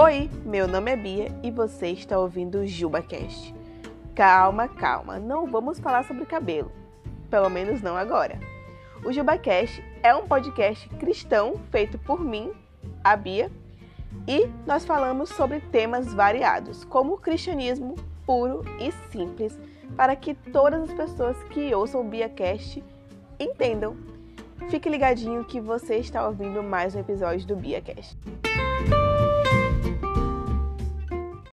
Oi, meu nome é Bia e você está ouvindo o JubaCast. Calma, calma, não vamos falar sobre cabelo. Pelo menos não agora. O JubaCast é um podcast cristão feito por mim, a Bia, e nós falamos sobre temas variados, como o cristianismo puro e simples, para que todas as pessoas que ouçam o BiaCast entendam. Fique ligadinho que você está ouvindo mais um episódio do BiaCast.